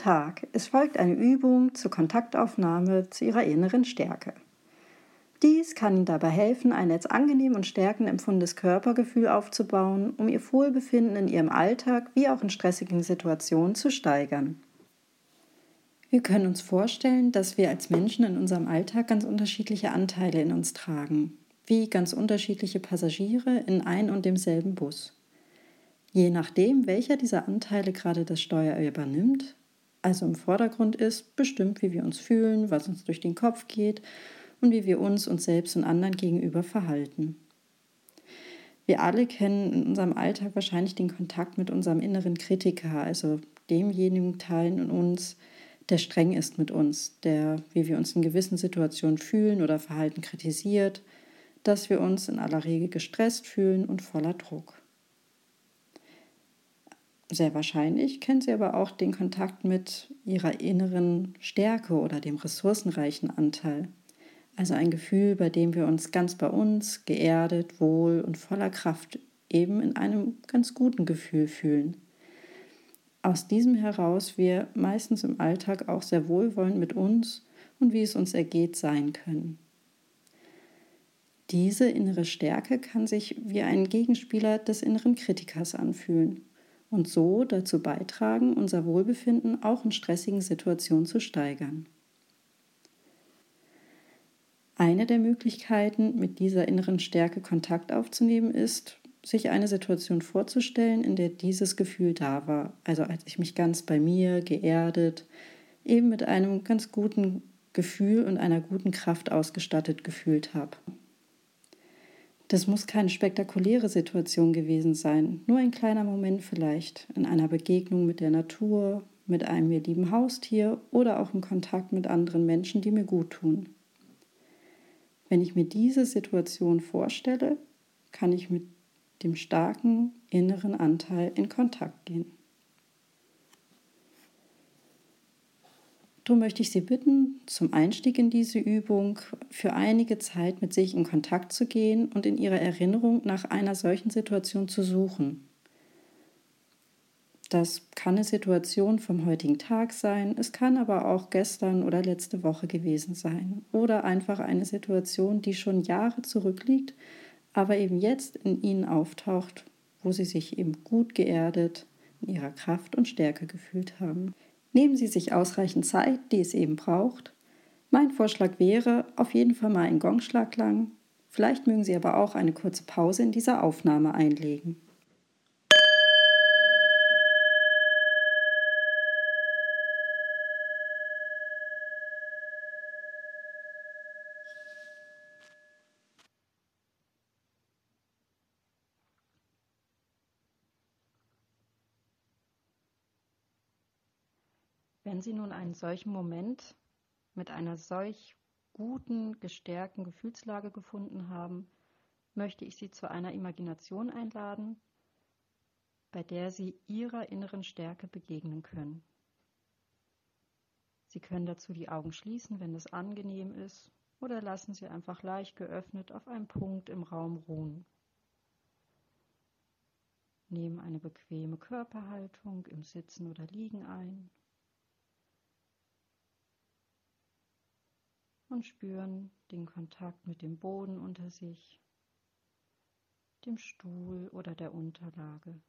Tag, es folgt eine Übung zur Kontaktaufnahme zu Ihrer inneren Stärke. Dies kann Ihnen dabei helfen, ein als angenehm und stärkend empfundenes Körpergefühl aufzubauen, um Ihr Wohlbefinden in Ihrem Alltag wie auch in stressigen Situationen zu steigern. Wir können uns vorstellen, dass wir als Menschen in unserem Alltag ganz unterschiedliche Anteile in uns tragen, wie ganz unterschiedliche Passagiere in ein und demselben Bus. Je nachdem, welcher dieser Anteile gerade das Steuer übernimmt, also im Vordergrund ist, bestimmt, wie wir uns fühlen, was uns durch den Kopf geht und wie wir uns uns selbst und anderen gegenüber verhalten. Wir alle kennen in unserem Alltag wahrscheinlich den Kontakt mit unserem inneren Kritiker, also demjenigen Teil in uns, der streng ist mit uns, der, wie wir uns in gewissen Situationen fühlen oder Verhalten kritisiert, dass wir uns in aller Regel gestresst fühlen und voller Druck. Sehr wahrscheinlich kennen Sie aber auch den Kontakt mit Ihrer inneren Stärke oder dem ressourcenreichen Anteil. Also ein Gefühl, bei dem wir uns ganz bei uns, geerdet, wohl und voller Kraft eben in einem ganz guten Gefühl fühlen aus diesem heraus wir meistens im Alltag auch sehr wohlwollend mit uns und wie es uns ergeht sein können. Diese innere Stärke kann sich wie ein Gegenspieler des inneren Kritikers anfühlen und so dazu beitragen, unser Wohlbefinden auch in stressigen Situationen zu steigern. Eine der Möglichkeiten, mit dieser inneren Stärke Kontakt aufzunehmen, ist, sich eine Situation vorzustellen, in der dieses Gefühl da war. Also als ich mich ganz bei mir, geerdet, eben mit einem ganz guten Gefühl und einer guten Kraft ausgestattet gefühlt habe. Das muss keine spektakuläre Situation gewesen sein, nur ein kleiner Moment vielleicht, in einer Begegnung mit der Natur, mit einem mir lieben Haustier oder auch im Kontakt mit anderen Menschen, die mir gut tun. Wenn ich mir diese Situation vorstelle, kann ich mit dem starken inneren Anteil in Kontakt gehen. Darum möchte ich Sie bitten, zum Einstieg in diese Übung für einige Zeit mit sich in Kontakt zu gehen und in Ihrer Erinnerung nach einer solchen Situation zu suchen. Das kann eine Situation vom heutigen Tag sein, es kann aber auch gestern oder letzte Woche gewesen sein oder einfach eine Situation, die schon Jahre zurückliegt, aber eben jetzt in ihnen auftaucht, wo sie sich eben gut geerdet, in ihrer Kraft und Stärke gefühlt haben. Nehmen Sie sich ausreichend Zeit, die es eben braucht. Mein Vorschlag wäre auf jeden Fall mal ein Gongschlag lang. Vielleicht mögen Sie aber auch eine kurze Pause in dieser Aufnahme einlegen. Wenn Sie nun einen solchen Moment mit einer solch guten, gestärkten Gefühlslage gefunden haben, möchte ich Sie zu einer Imagination einladen, bei der Sie Ihrer inneren Stärke begegnen können. Sie können dazu die Augen schließen, wenn es angenehm ist, oder lassen Sie einfach leicht geöffnet auf einem Punkt im Raum ruhen. Nehmen eine bequeme Körperhaltung im Sitzen oder Liegen ein und spüren den Kontakt mit dem Boden unter sich, dem Stuhl oder der Unterlage.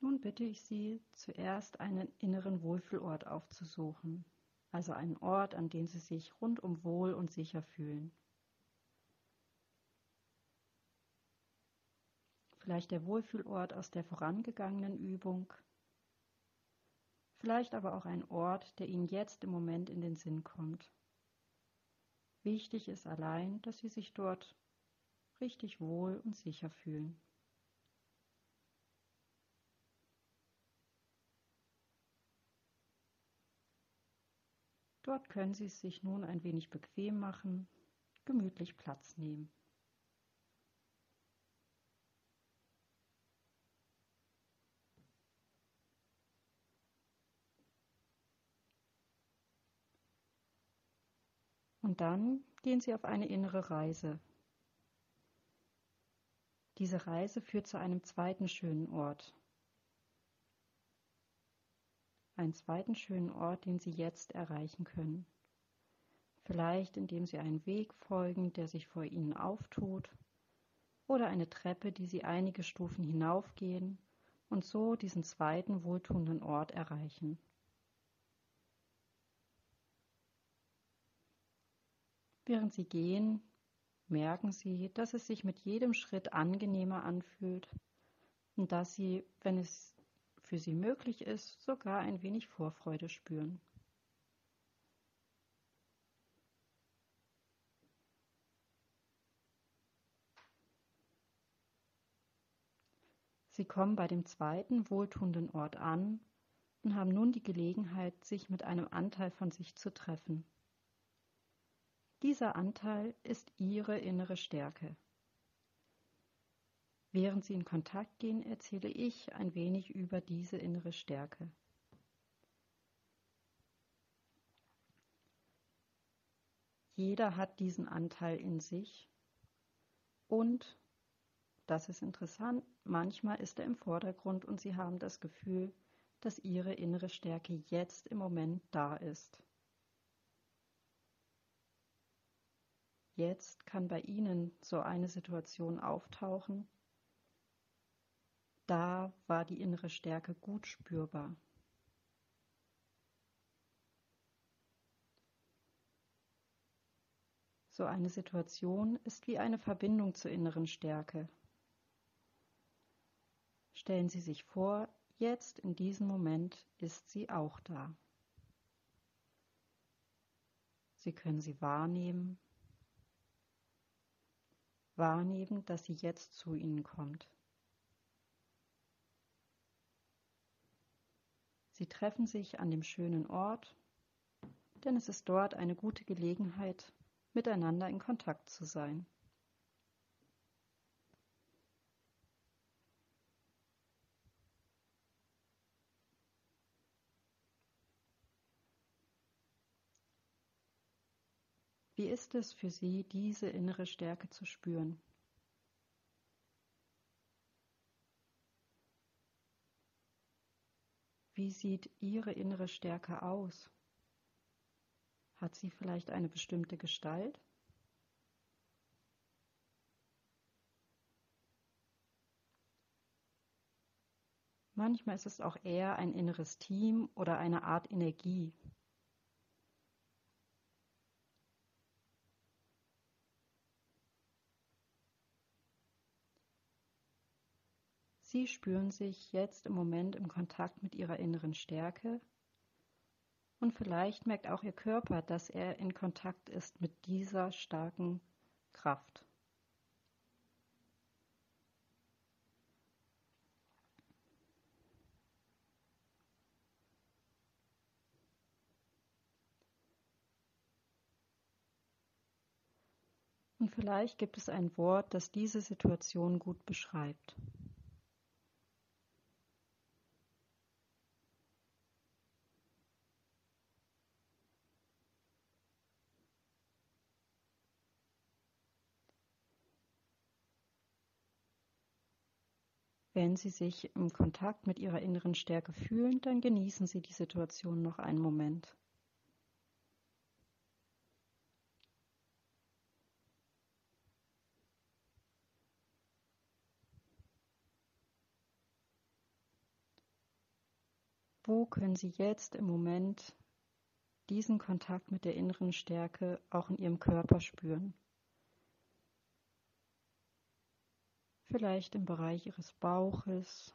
Nun bitte ich Sie, zuerst einen inneren Wohlfühlort aufzusuchen, also einen Ort, an dem Sie sich rundum wohl und sicher fühlen. Vielleicht der Wohlfühlort aus der vorangegangenen Übung, vielleicht aber auch ein Ort, der Ihnen jetzt im Moment in den Sinn kommt. Wichtig ist allein, dass Sie sich dort richtig wohl und sicher fühlen. Dort können Sie es sich nun ein wenig bequem machen, gemütlich Platz nehmen. Und dann gehen Sie auf eine innere Reise. Diese Reise führt zu einem zweiten schönen Ort. Einen zweiten schönen Ort, den Sie jetzt erreichen können. Vielleicht indem Sie einen Weg folgen, der sich vor Ihnen auftut, oder eine Treppe, die Sie einige Stufen hinaufgehen und so diesen zweiten wohltuenden Ort erreichen. Während Sie gehen, merken Sie, dass es sich mit jedem Schritt angenehmer anfühlt und dass Sie, wenn es für Sie möglich ist, sogar ein wenig Vorfreude spüren. Sie kommen bei dem zweiten wohltuenden Ort an und haben nun die Gelegenheit, sich mit einem Anteil von sich zu treffen. Dieser Anteil ist Ihre innere Stärke. Während Sie in Kontakt gehen, erzähle ich ein wenig über diese innere Stärke. Jeder hat diesen Anteil in sich und, das ist interessant, manchmal ist er im Vordergrund und Sie haben das Gefühl, dass Ihre innere Stärke jetzt im Moment da ist. Jetzt kann bei Ihnen so eine Situation auftauchen. Da war die innere Stärke gut spürbar. So eine Situation ist wie eine Verbindung zur inneren Stärke. Stellen Sie sich vor, jetzt in diesem Moment ist sie auch da. Sie können sie wahrnehmen, wahrnehmen, dass sie jetzt zu ihnen kommt. Sie treffen sich an dem schönen Ort, denn es ist dort eine gute Gelegenheit, miteinander in Kontakt zu sein. Wie ist es für Sie, diese innere Stärke zu spüren? Wie sieht Ihre innere Stärke aus? Hat sie vielleicht eine bestimmte Gestalt? Manchmal ist es auch eher ein inneres Team oder eine Art Energie, Sie spüren sich jetzt im Moment im Kontakt mit Ihrer inneren Stärke und vielleicht merkt auch Ihr Körper, dass er in Kontakt ist mit dieser starken Kraft. Und vielleicht gibt es ein Wort, das diese Situation gut beschreibt. Wenn Sie sich im Kontakt mit Ihrer inneren Stärke fühlen, dann genießen Sie die Situation noch einen Moment. Wo können Sie jetzt im Moment diesen Kontakt mit der inneren Stärke auch in Ihrem Körper spüren? Vielleicht im Bereich Ihres Bauches,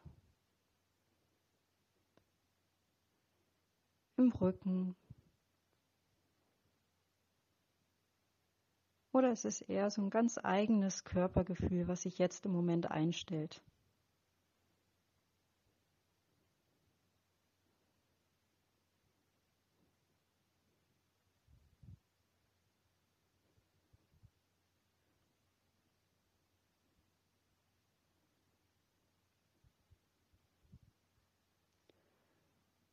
im Rücken. Oder es ist eher so ein ganz eigenes Körpergefühl, was sich jetzt im Moment einstellt.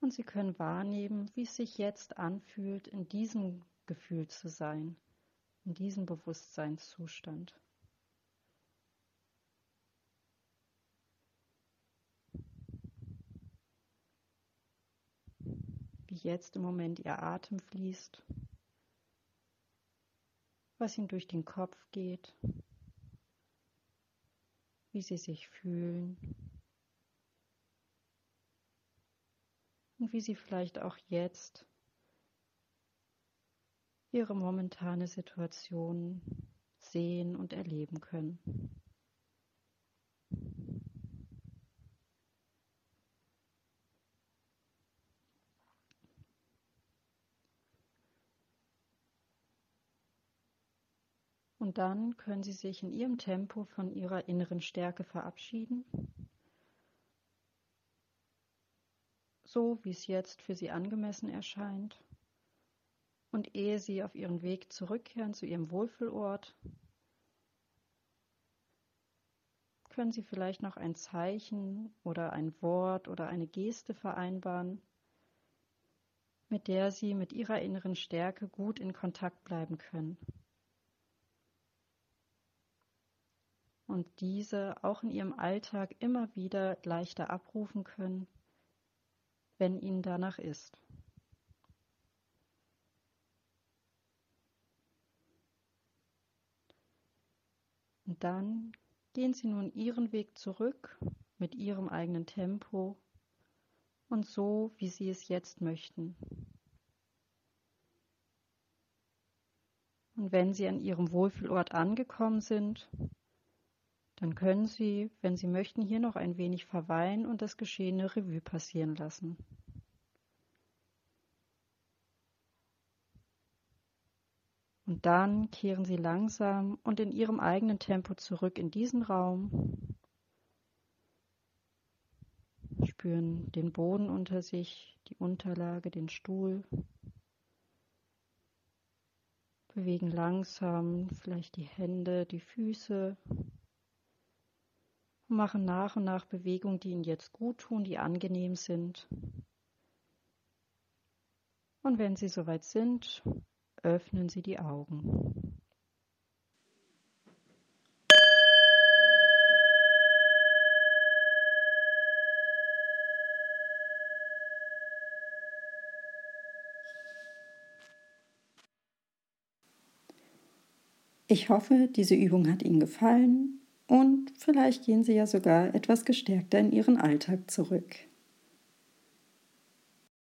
Und Sie können wahrnehmen, wie es sich jetzt anfühlt, in diesem Gefühl zu sein, in diesen Bewusstseinszustand. Wie jetzt im Moment Ihr Atem fließt, was Ihnen durch den Kopf geht, wie Sie sich fühlen und wie Sie vielleicht auch jetzt ihre momentane Situation sehen und erleben können. Und dann können Sie sich in Ihrem Tempo von Ihrer inneren Stärke verabschieden, so wie es jetzt für Sie angemessen erscheint. Und ehe sie auf ihren Weg zurückkehren zu ihrem Wohlfühlort, können sie vielleicht noch ein Zeichen oder ein Wort oder eine Geste vereinbaren, mit der sie mit ihrer inneren Stärke gut in Kontakt bleiben können. Und diese auch in ihrem Alltag immer wieder leichter abrufen können, wenn ihnen danach ist. Und dann gehen Sie nun Ihren Weg zurück mit Ihrem eigenen Tempo und so, wie Sie es jetzt möchten. Und wenn Sie an Ihrem Wohlfühlort angekommen sind, dann können Sie, wenn Sie möchten, hier noch ein wenig verweilen und das geschehene Revue passieren lassen. Und dann kehren Sie langsam und in Ihrem eigenen Tempo zurück in diesen Raum. Spüren den Boden unter sich, die Unterlage, den Stuhl. Bewegen langsam vielleicht die Hände, die Füße. Und machen nach und nach Bewegungen, die Ihnen jetzt gut tun, die angenehm sind. Und wenn Sie soweit sind, öffnen Sie die Augen. Ich hoffe, diese Übung hat Ihnen gefallen vielleicht gehen Sie ja sogar etwas gestärkter in Ihren Alltag zurück.